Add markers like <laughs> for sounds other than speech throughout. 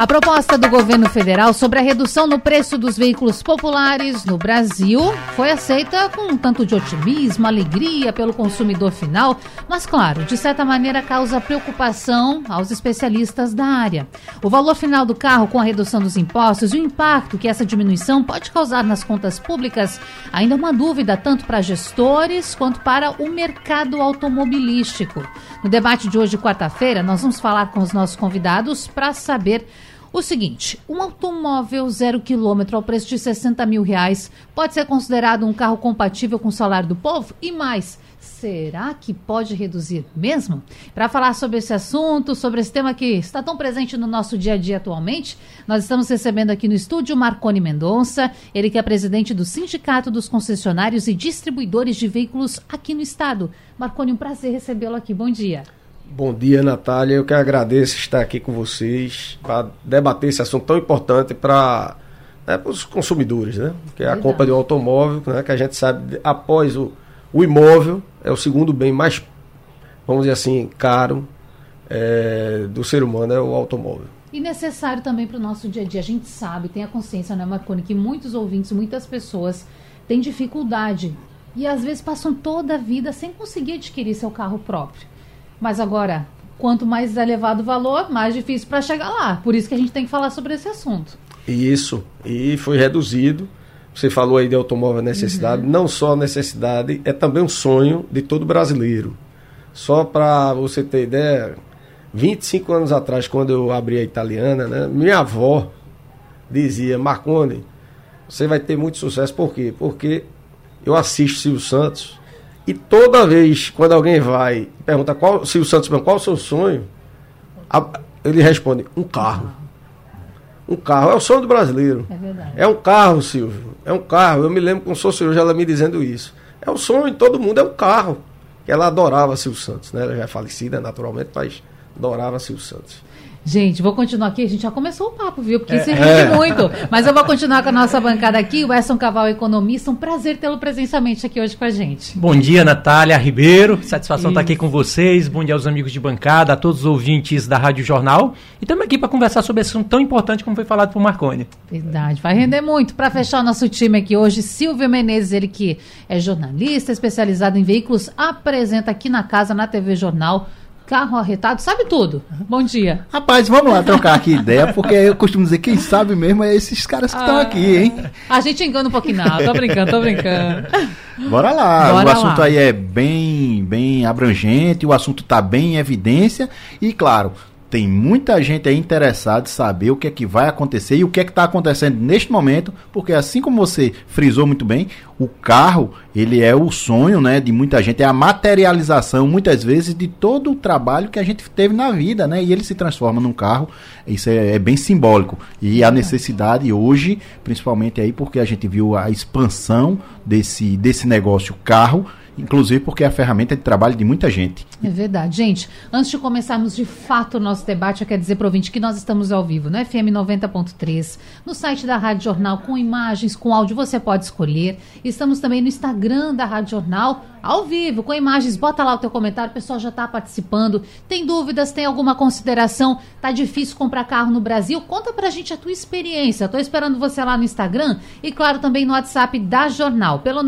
a proposta do governo federal sobre a redução no preço dos veículos populares no Brasil foi aceita com um tanto de otimismo, alegria pelo consumidor final, mas, claro, de certa maneira causa preocupação aos especialistas da área. O valor final do carro com a redução dos impostos e o impacto que essa diminuição pode causar nas contas públicas ainda é uma dúvida tanto para gestores quanto para o mercado automobilístico. No debate de hoje, quarta-feira, nós vamos falar com os nossos convidados para saber o seguinte, um automóvel zero quilômetro ao preço de 60 mil reais pode ser considerado um carro compatível com o salário do povo? E mais, será que pode reduzir mesmo? Para falar sobre esse assunto, sobre esse tema que está tão presente no nosso dia a dia atualmente, nós estamos recebendo aqui no estúdio Marconi Mendonça, ele que é presidente do Sindicato dos Concessionários e Distribuidores de Veículos aqui no estado. Marconi, um prazer recebê-lo aqui. Bom dia. Bom dia, Natália. Eu que agradeço estar aqui com vocês para debater esse assunto tão importante para né, os consumidores, né? Que é a compra de um automóvel, né? Que a gente sabe, após o, o imóvel, é o segundo bem mais, vamos dizer assim, caro é, do ser humano, é o automóvel. E necessário também para o nosso dia a dia. A gente sabe, tem a consciência, né, Marconi, que muitos ouvintes, muitas pessoas têm dificuldade e às vezes passam toda a vida sem conseguir adquirir seu carro próprio. Mas agora, quanto mais elevado o valor, mais difícil para chegar lá. Por isso que a gente tem que falar sobre esse assunto. Isso, e foi reduzido. Você falou aí de automóvel necessidade, uhum. não só necessidade, é também um sonho de todo brasileiro. Só para você ter ideia, 25 anos atrás, quando eu abri a italiana, né, minha avó dizia: Marconi, você vai ter muito sucesso. Por quê? Porque eu assisto Silvio Santos e toda vez, quando alguém vai pergunta qual, se o Santos qual o seu sonho, a, ele responde, um carro. Um carro. É o sonho do brasileiro. É verdade. É um carro, Silvio. É um carro. Eu me lembro com o senhor ela me dizendo isso. É o sonho de todo mundo, é um carro. Ela adorava Silvio Santos, né? Ela já é falecida, naturalmente, mas adorava Silvio Santos. Gente, vou continuar aqui. A gente já começou o papo, viu? Porque é, isso rende é. muito. Mas eu vou continuar com a nossa bancada aqui. O Edson Caval, economista. Um prazer tê-lo presencialmente aqui hoje com a gente. Bom dia, Natália Ribeiro. Satisfação estar aqui com vocês. Bom dia aos amigos de bancada, a todos os ouvintes da Rádio Jornal. E estamos aqui para conversar sobre esse assunto tão importante como foi falado por Marconi. Verdade, vai render muito. Para fechar o nosso time aqui hoje, Silvio Menezes, ele que é jornalista, especializado em veículos, apresenta aqui na casa, na TV Jornal, carro arretado, sabe tudo. Bom dia. Rapaz, vamos lá trocar aqui ideia, porque eu costumo dizer, quem sabe mesmo é esses caras que estão ah, aqui, hein? A gente engana um pouquinho, não, tô brincando, tô brincando. Bora lá, Bora o assunto lá. aí é bem, bem abrangente, o assunto tá bem em evidência e, claro, tem muita gente aí interessada em saber o que é que vai acontecer e o que é que está acontecendo neste momento, porque assim como você frisou muito bem, o carro ele é o sonho, né, de muita gente, é a materialização muitas vezes de todo o trabalho que a gente teve na vida, né, e ele se transforma num carro. Isso é, é bem simbólico e a necessidade hoje, principalmente aí porque a gente viu a expansão desse desse negócio carro inclusive porque é a ferramenta de trabalho de muita gente. É verdade. Gente, antes de começarmos de fato o nosso debate, eu quero dizer para ouvinte que nós estamos ao vivo no FM 90.3, no site da Rádio Jornal, com imagens, com áudio, você pode escolher. Estamos também no Instagram da Rádio Jornal, ao vivo, com imagens. Bota lá o teu comentário, o pessoal já está participando. Tem dúvidas, tem alguma consideração? Tá difícil comprar carro no Brasil? Conta pra gente a tua experiência. Estou esperando você lá no Instagram e, claro, também no WhatsApp da Jornal, pelo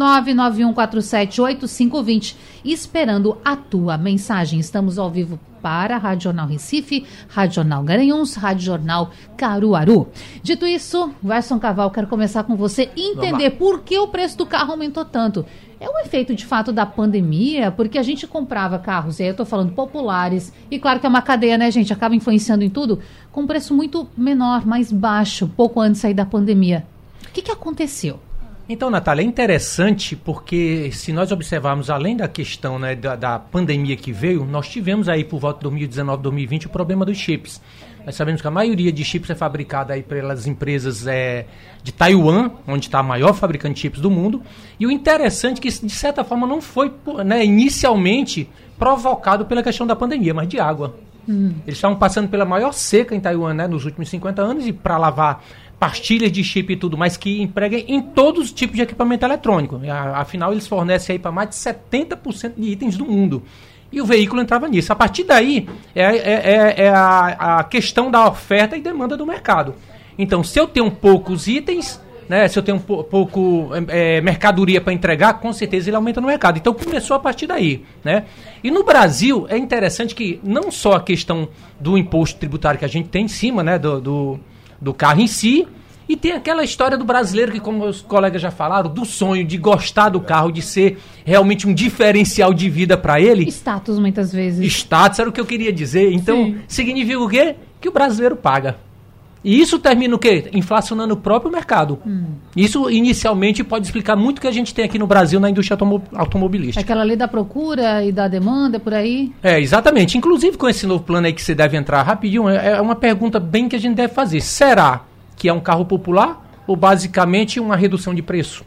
991478520, esperando a tua mensagem. Estamos ao vivo para Rádio Jornal Recife, Rádio Jornal Garanhuns, Rádio Jornal Caruaru. Dito isso, Verson Caval, quero começar com você entender por que o preço do carro aumentou tanto. É um efeito de fato da pandemia, porque a gente comprava carros, e aí eu estou falando populares, e claro que é uma cadeia, né, gente? Acaba influenciando em tudo, com um preço muito menor, mais baixo, pouco antes de sair da pandemia. O que, que aconteceu? Então, Natália, é interessante porque se nós observarmos, além da questão né, da, da, pandemia que veio, nós tivemos aí por volta de 2019, 2020 o problema dos chips. Nós sabemos que a maioria de chips é fabricada aí pelas empresas é, de Taiwan, onde está a maior fabricante de chips do mundo. E o interessante é que de certa forma, não foi né, inicialmente provocado pela questão da pandemia, mas de água. Hum. Eles estavam passando pela maior seca em Taiwan né, nos últimos 50 anos e para lavar pastilhas de chip e tudo mais que empreguem em todos os tipos de equipamento eletrônico. Afinal, eles fornecem aí para mais de 70% de itens do mundo. E o veículo entrava nisso. A partir daí, é, é, é, é a, a questão da oferta e demanda do mercado. Então, se eu tenho poucos itens, né, se eu tenho um pouco é, mercadoria para entregar, com certeza ele aumenta no mercado. Então começou a partir daí. Né? E no Brasil é interessante que não só a questão do imposto tributário que a gente tem em cima né, do, do, do carro em si, e tem aquela história do brasileiro que, como os colegas já falaram, do sonho de gostar do carro, de ser realmente um diferencial de vida para ele. Status, muitas vezes. Status era o que eu queria dizer. Então, Sim. significa o quê? Que o brasileiro paga. E isso termina o quê? Inflacionando o próprio mercado. Hum. Isso inicialmente pode explicar muito o que a gente tem aqui no Brasil na indústria automobilística. Aquela lei da procura e da demanda por aí? É, exatamente. Inclusive com esse novo plano aí que você deve entrar rapidinho, é, é uma pergunta bem que a gente deve fazer. Será que é um carro popular ou basicamente uma redução de preço?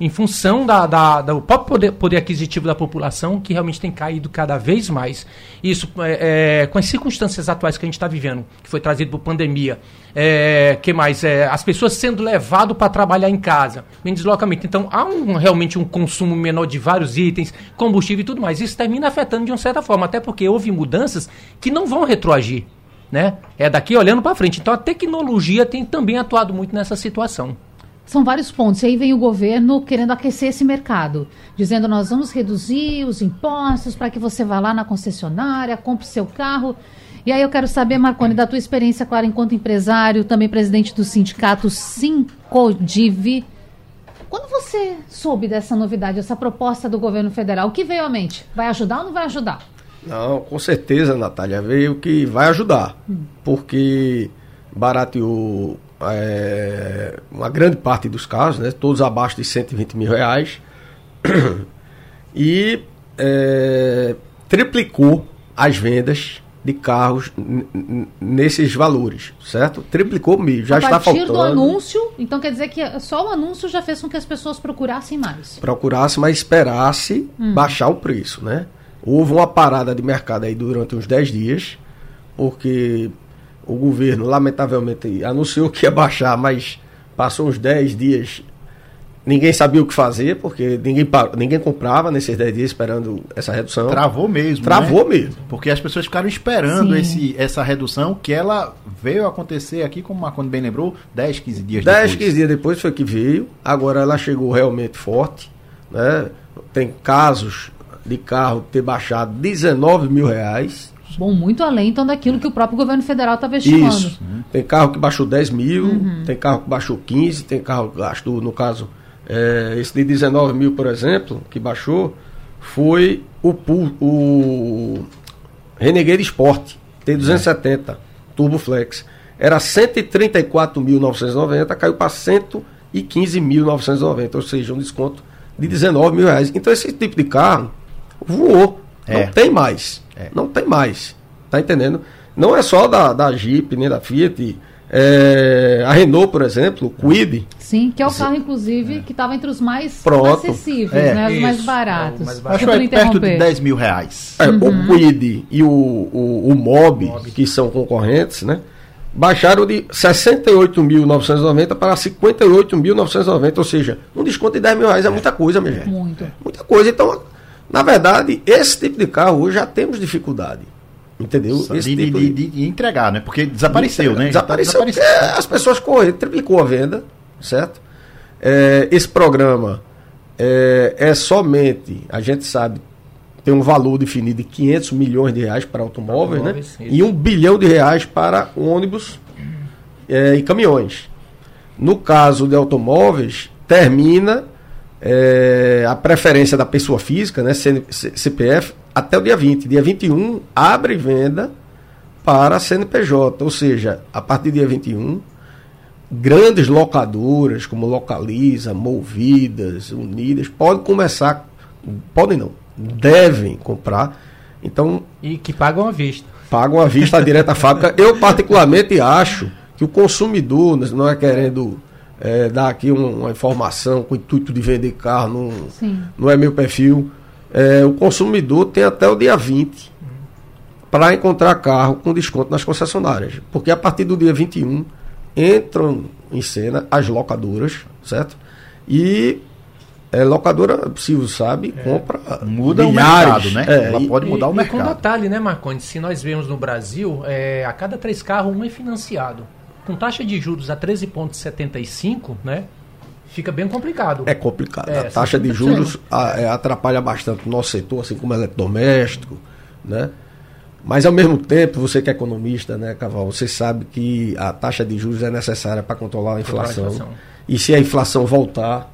Em função da, da, do próprio poder, poder, aquisitivo da população, que realmente tem caído cada vez mais. Isso, é, é, com as circunstâncias atuais que a gente está vivendo, que foi trazido por pandemia, é, que mais? É, as pessoas sendo levadas para trabalhar em casa, em deslocamento. Então, há um, realmente um consumo menor de vários itens, combustível e tudo mais. Isso termina afetando de uma certa forma, até porque houve mudanças que não vão retroagir. Né? É daqui olhando para frente. Então, a tecnologia tem também atuado muito nessa situação. São vários pontos. E aí vem o governo querendo aquecer esse mercado, dizendo nós vamos reduzir os impostos para que você vá lá na concessionária, compre seu carro. E aí eu quero saber, Marconi, da tua experiência, claro, enquanto empresário, também presidente do sindicato Sincodiv. Quando você soube dessa novidade, essa proposta do governo federal, o que veio à mente? Vai ajudar ou não vai ajudar? Não, com certeza, Natália, veio que vai ajudar. Hum. Porque barateou é, uma grande parte dos casos, né, todos abaixo de 120 mil reais, e é, triplicou as vendas de carros nesses valores, certo? Triplicou mesmo, já está faltando. A partir do anúncio, então quer dizer que só o anúncio já fez com que as pessoas procurassem mais. Procurassem, mas esperasse hum. baixar o preço, né? Houve uma parada de mercado aí durante uns 10 dias, porque o governo, lamentavelmente, anunciou que ia baixar, mas passou uns 10 dias, ninguém sabia o que fazer, porque ninguém, ninguém comprava nesses 10 dias esperando essa redução. Travou mesmo. Travou né? mesmo. Porque as pessoas ficaram esperando esse, essa redução, que ela veio acontecer aqui, como o Marconi bem lembrou, 10, 15 dias 10, depois. 10, 15 dias depois foi que veio, agora ela chegou realmente forte, né? Tem casos de carro ter baixado 19 mil reais Bom, muito além então daquilo que o próprio governo federal estava estimando. Isso. Tem carro que baixou 10 mil, uhum. tem carro que baixou 15, tem carro que gastou, no caso, é, esse de 19 mil, por exemplo, que baixou, foi o, o Renegade Sport, T270, é. Turbo Flex. Era 134.990, caiu para 115.990, ou seja, um desconto de 19 mil reais. Então esse tipo de carro voou. É. Não tem mais. É. Não tem mais. Tá entendendo? Não é só da, da Jeep, nem da Fiat. É, a Renault, por exemplo, o Quid. Sim, que é o carro, inclusive, é. que estava entre os mais Pronto. acessíveis, é, né? Os mais baratos. É, mais barato. Acho que é perto de 10 mil reais. É, uhum. O Quid e o, o, o Mob, Mob, que são concorrentes, né? Baixaram de 68.990 para 58.990, ou seja, um desconto de 10 mil reais é muita coisa, minha gente. Muito. Muita coisa. Então, na verdade, esse tipo de carro hoje já temos dificuldade. Entendeu? Esse de, tipo de, de, de entregar, né? Porque desapareceu, de, né? Desapareceu. Tá desapareceu. as pessoas correram, triplicou a venda, certo? É, esse programa é, é, somente, a gente sabe, tem um valor definido de 500 milhões de reais para automóveis, né? E um bilhão de reais para ônibus é, e caminhões. No caso de automóveis, termina é, a preferência da pessoa física, né, CPF, até o dia 20. Dia 21 abre venda para a CNPJ, ou seja, a partir do dia 21, grandes locadoras como Localiza, Movidas, Unidas, podem começar, podem não, devem comprar. Então, e que pagam à vista. Pagam à vista direto à fábrica. Eu particularmente acho que o consumidor não é querendo é, dar aqui um, uma informação com o intuito de vender carro, não, não é meu perfil. É, o consumidor tem até o dia 20 para encontrar carro com desconto nas concessionárias. Porque a partir do dia 21 entram em cena as locadoras, certo? E é, locadora, Silvio sabe, é. compra muda milhares, o mercado, né? É, Ela pode mudar e, o mercado. E com detalhe, né, Marconi? Se nós vemos no Brasil, é, a cada três carros, um é financiado. Com taxa de juros a 13,75, né? Fica bem complicado. É complicado. É, a taxa de juros a, é, atrapalha bastante o nosso setor, assim como eletrodoméstico, né? Mas ao mesmo tempo, você que é economista, né, Caval, você sabe que a taxa de juros é necessária para controlar a inflação. a inflação. E se a inflação voltar,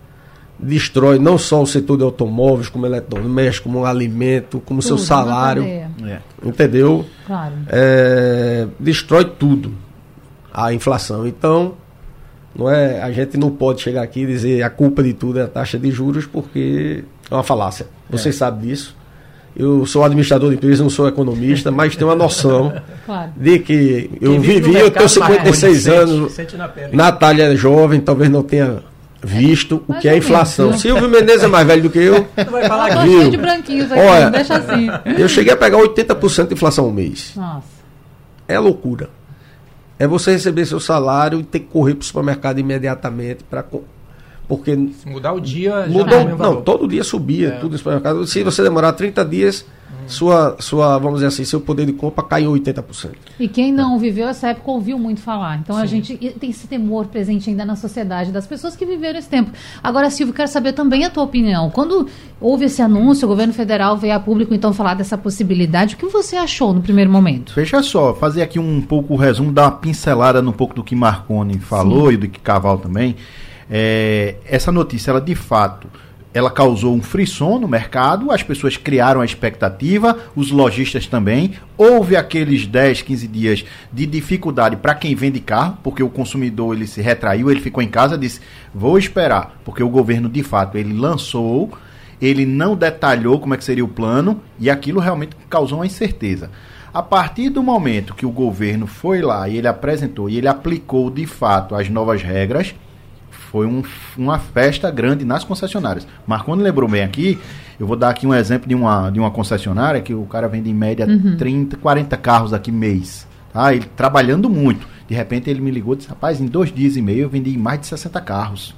destrói não só o setor de automóveis, como eletrodoméstico, como alimento, como tudo, seu salário. É. Entendeu? Claro. É, destrói tudo a inflação. Então, não é, a gente não pode chegar aqui e dizer a culpa de tudo é a taxa de juros, porque é uma falácia. Você é. sabe disso. Eu sou administrador de empresa, não sou economista, mas tenho uma noção <laughs> claro. de que eu vivi, eu tenho 56 anos. Sente, sente Natália é jovem, talvez não tenha visto o que é inflação. Mesmo. Silvio Menezes é mais velho do que eu. <laughs> Tu vai falar de branquinhos aqui, Olha, deixa assim. Eu cheguei a pegar 80% de inflação ao mês. Nossa. É loucura. É você receber seu salário e ter que correr para o supermercado imediatamente para porque Se mudar o dia mudou, não, todo dia subia é. tudo no supermercado. Se você demorar 30 dias, sua, sua, vamos dizer assim, seu poder de compra cai em 80%. E quem não viveu essa época ouviu muito falar. Então Sim. a gente tem esse temor presente ainda na sociedade das pessoas que viveram esse tempo. Agora, Silvio, quero saber também a tua opinião. Quando houve esse anúncio, o governo federal veio a público então falar dessa possibilidade, o que você achou no primeiro momento? Veja só, fazer aqui um pouco o resumo, dar uma pincelada no pouco do que Marconi falou Sim. e do que Caval também. É, essa notícia, ela de fato ela causou um frisson no mercado, as pessoas criaram a expectativa, os lojistas também. Houve aqueles 10, 15 dias de dificuldade para quem vende carro, porque o consumidor ele se retraiu, ele ficou em casa, disse: "Vou esperar", porque o governo de fato ele lançou, ele não detalhou como é que seria o plano e aquilo realmente causou uma incerteza. A partir do momento que o governo foi lá e ele apresentou e ele aplicou de fato as novas regras, foi um, uma festa grande nas concessionárias. Marconi lembrou bem aqui, eu vou dar aqui um exemplo de uma, de uma concessionária que o cara vende em média uhum. 30, 40 carros aqui mês. Tá? Ele trabalhando muito. De repente ele me ligou e disse, rapaz, em dois dias e meio eu vendi mais de 60 carros.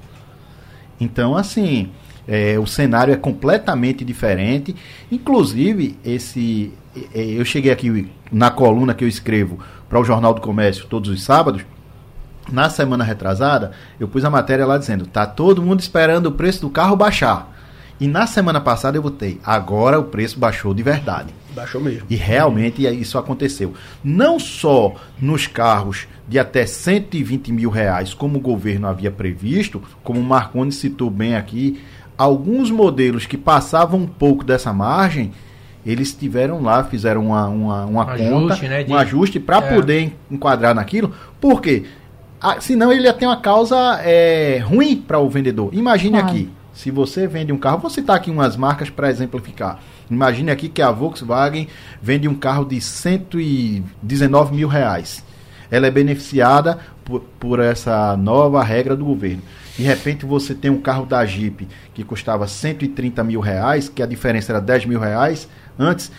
Então, assim, é, o cenário é completamente diferente. Inclusive, esse é, eu cheguei aqui na coluna que eu escrevo para o Jornal do Comércio todos os sábados na semana retrasada, eu pus a matéria lá dizendo: tá todo mundo esperando o preço do carro baixar. E na semana passada eu botei: agora o preço baixou de verdade. Baixou mesmo. E realmente isso aconteceu. Não só nos carros de até 120 mil reais, como o governo havia previsto, como o Marconi citou bem aqui, alguns modelos que passavam um pouco dessa margem eles tiveram lá, fizeram uma, uma, uma um conta, ajuste, né, de... um ajuste para é. poder enquadrar naquilo. Por quê? Ah, senão ele ia ter uma causa é, ruim para o vendedor. Imagine claro. aqui, se você vende um carro, vou citar aqui umas marcas para exemplificar. Imagine aqui que a Volkswagen vende um carro de 119 mil reais. Ela é beneficiada por, por essa nova regra do governo. De repente você tem um carro da Jeep que custava 130 mil reais, que a diferença era 10 mil reais antes.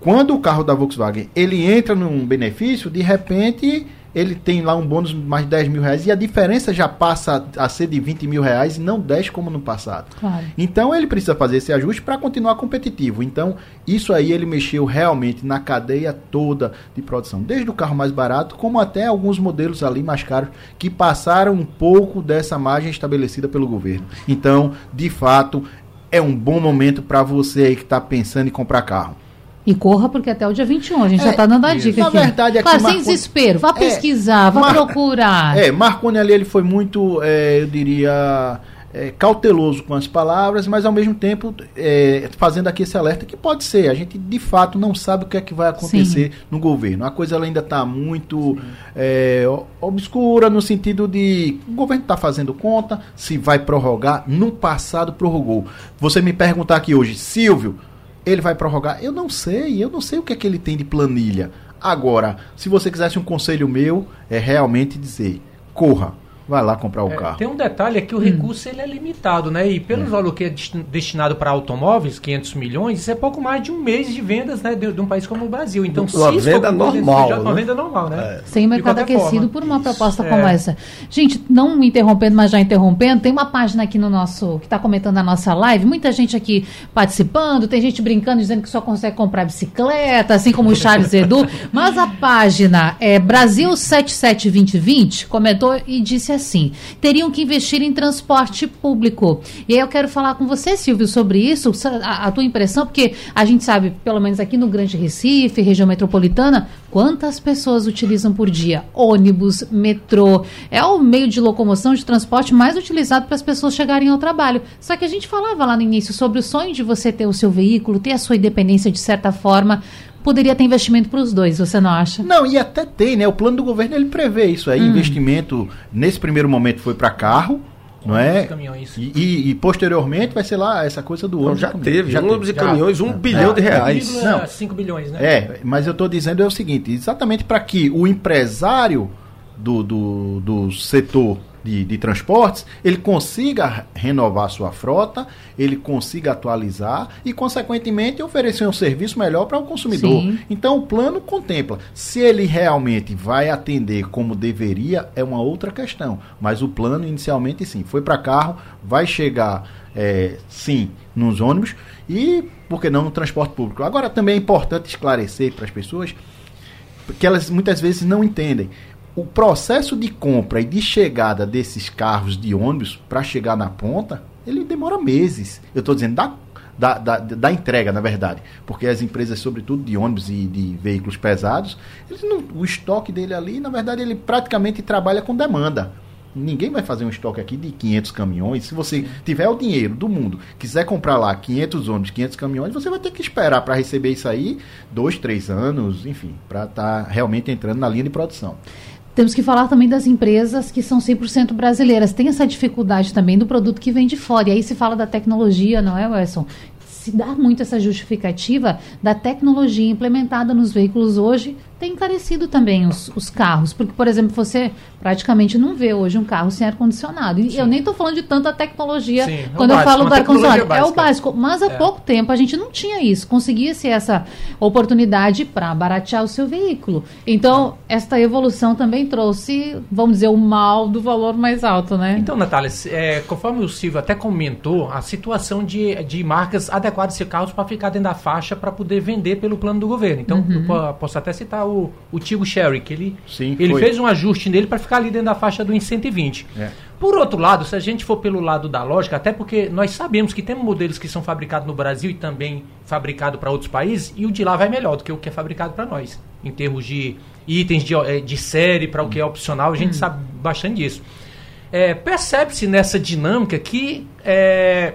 Quando o carro da Volkswagen ele entra num benefício, de repente ele tem lá um bônus mais de 10 mil reais e a diferença já passa a ser de 20 mil reais e não 10 como no passado. Claro. Então ele precisa fazer esse ajuste para continuar competitivo. Então, isso aí ele mexeu realmente na cadeia toda de produção, desde o carro mais barato, como até alguns modelos ali mais caros que passaram um pouco dessa margem estabelecida pelo governo. Então, de fato, é um bom momento para você aí que está pensando em comprar carro. E corra, porque até o dia 21, a gente é, já está dando a dica na aqui. Na verdade, aqui claro, Marconi, sem desespero, vá é, pesquisar, vá Mar, procurar. É, Marconi ali ele foi muito, é, eu diria, é, cauteloso com as palavras, mas ao mesmo tempo é, fazendo aqui esse alerta que pode ser. A gente de fato não sabe o que é que vai acontecer Sim. no governo. A coisa ainda está muito é, obscura no sentido de o governo está fazendo conta, se vai prorrogar. No passado prorrogou. Você me perguntar aqui hoje, Silvio ele vai prorrogar? Eu não sei, eu não sei o que é que ele tem de planilha. Agora, se você quisesse um conselho meu, é realmente dizer: corra. Vai lá comprar o é, carro. Tem um detalhe é que o hum. recurso ele é limitado, né? E pelo é. valor que é destinado para automóveis, 500 milhões, isso é pouco mais de um mês de vendas, né, de, de um país como o Brasil. Então, uma se venda normal, né? uma venda normal, né? É. Sem mercado aquecido forma. por uma proposta isso, como é. essa. Gente, não me interrompendo, mas já interrompendo, tem uma página aqui no nosso que está comentando a nossa live, muita gente aqui participando, tem gente brincando dizendo que só consegue comprar bicicleta, assim como o Charles Edu, <laughs> mas a página é Brasil 772020 comentou e disse assim assim, teriam que investir em transporte público. E aí eu quero falar com você, Silvio, sobre isso, a, a tua impressão, porque a gente sabe, pelo menos aqui no Grande Recife, região metropolitana, quantas pessoas utilizam por dia ônibus, metrô. É o meio de locomoção, de transporte mais utilizado para as pessoas chegarem ao trabalho. Só que a gente falava lá no início sobre o sonho de você ter o seu veículo, ter a sua independência de certa forma poderia ter investimento para os dois, você não acha? Não, e até tem, né? O plano do governo ele prevê isso aí. Hum. Investimento, nesse primeiro momento, foi para carro. Não é? E, e, e, posteriormente vai ser lá essa coisa do ônibus. já teve, já ônibus e caminhões, um bilhão de reais. Não, 5 bilhões, né? É, mas eu estou dizendo é o seguinte: exatamente para que o empresário do, do, do setor de, de, transportes, ele consiga renovar sua frota, ele consiga atualizar e, consequentemente, oferecer um serviço melhor para o consumidor. Sim. Então, o plano contempla. Se ele realmente vai atender como deveria, é uma outra questão. Mas o plano, inicialmente, sim, foi para carro, vai chegar, é, sim, nos ônibus e, por que não, no transporte público. Agora, também é importante esclarecer para as pessoas que elas muitas vezes não entendem o processo de compra e de chegada desses carros de ônibus para chegar na ponta, ele demora meses. Eu estou dizendo da, da, da, da, entrega, na verdade. Porque as empresas, sobretudo de ônibus e de veículos pesados, não, o estoque dele ali, na verdade, ele praticamente trabalha com demanda. Ninguém vai fazer um estoque aqui de 500 caminhões. Se você tiver o dinheiro do mundo, quiser comprar lá 500 ônibus, 500 caminhões, você vai ter que esperar para receber isso aí dois, três anos, enfim, para estar tá realmente entrando na linha de produção. Temos que falar também das empresas que são 100% brasileiras. Tem essa dificuldade também do produto que vem de fora. E aí se fala da tecnologia, não é, Wesson? Se dá muito essa justificativa da tecnologia implementada nos veículos hoje tem encarecido também os, os, carros. Porque, por exemplo, você praticamente não vê hoje um carro sem ar-condicionado. E Sim. eu nem estou falando de tanta tecnologia Sim, é quando é eu falo do ar-condicionado. É o básico. Mas há é. pouco tempo a gente não tinha isso. Conseguia-se essa oportunidade para baratear o seu veículo. Então, esta evolução também trouxe, vamos dizer, o mal do valor mais alto, né? Então, Natália, é, conforme o Silvio até comentou, a situação de, de marcas adequadas de carros para ficar dentro da faixa para poder vender pelo plano do governo. Então, uhum. eu posso até citar o, o Tigo Sherry, que ele, Sim, ele fez um ajuste nele para ficar ali dentro da faixa do 120. É. Por outro lado, se a gente for pelo lado da lógica, até porque nós sabemos que tem modelos que são fabricados no Brasil e também fabricados para outros países, e o de lá vai melhor do que o que é fabricado para nós, em termos de itens de, eh, de série para o que é opcional, a gente hum. sabe bastante disso. É, Percebe-se nessa dinâmica que é,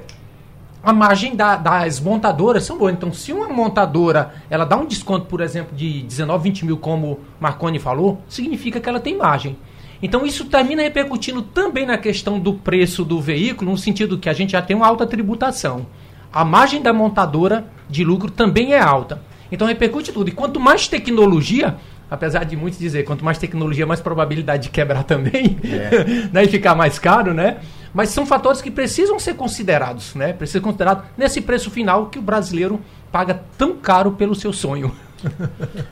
a margem da, das montadoras são boas. Então, se uma montadora ela dá um desconto, por exemplo, de 19, 20 mil, como Marconi falou, significa que ela tem margem. Então, isso termina repercutindo também na questão do preço do veículo, no sentido que a gente já tem uma alta tributação. A margem da montadora de lucro também é alta. Então, repercute tudo. E quanto mais tecnologia, apesar de muitos dizer, quanto mais tecnologia, mais probabilidade de quebrar também, é. <laughs> né, e ficar mais caro, né? Mas são fatores que precisam ser considerados, né? Precisa ser considerado nesse preço final que o brasileiro paga tão caro pelo seu sonho.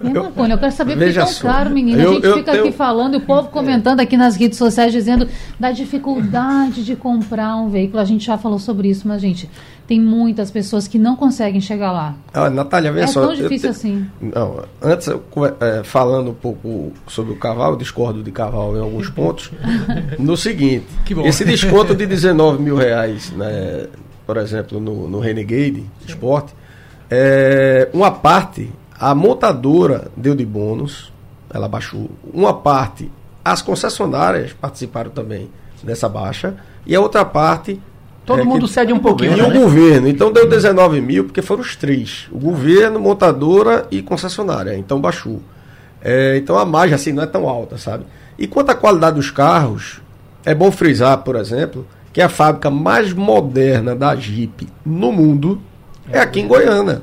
Eu, eu quero saber por que é tão caro, menina. Eu, a gente fica tenho... aqui falando e o povo comentando aqui nas redes sociais dizendo da dificuldade de comprar um veículo. A gente já falou sobre isso, mas, gente, tem muitas pessoas que não conseguem chegar lá. Ah, Natália, vê é só. É tão difícil te... assim. Não, antes, é, falando um pouco sobre o cavalo, discordo de cavalo em alguns pontos. <laughs> no seguinte, esse desconto de 19 mil reais, né, por exemplo, no, no Renegade Sport, é, uma parte, a montadora deu de bônus, ela baixou. Uma parte, as concessionárias participaram também dessa baixa, e a outra parte Todo é mundo cede um pouquinho. E né? o governo. Então deu 19 mil, porque foram os três: o governo, montadora e concessionária. Então baixou. É, então a margem assim não é tão alta, sabe? E quanto à qualidade dos carros, é bom frisar, por exemplo, que a fábrica mais moderna da Jeep no mundo é, é aqui em Goiânia.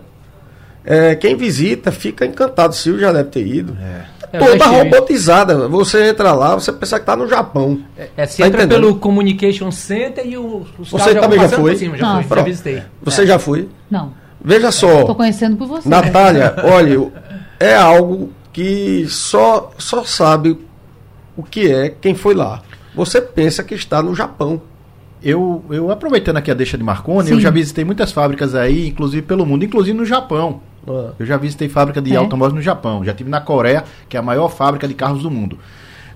É, quem visita fica encantado. O Silvio já deve ter ido. É. é toda robotizada. Você entra lá, você pensa que está no Japão. É, é você tá entra entendendo? pelo Communication Center e os Você também já foi? Cima, já, Não, já visitei. Você é. já foi? Não. Veja só. Estou conhecendo por você. Natália, <laughs> olha, é algo que só, só sabe o que é quem foi lá. Você pensa que está no Japão. Eu, eu aproveitando aqui a deixa de Marconi, Sim. eu já visitei muitas fábricas aí, inclusive pelo mundo, inclusive no Japão. Eu já visitei fábrica de é. automóveis no Japão. Já tive na Coreia, que é a maior fábrica de carros do mundo.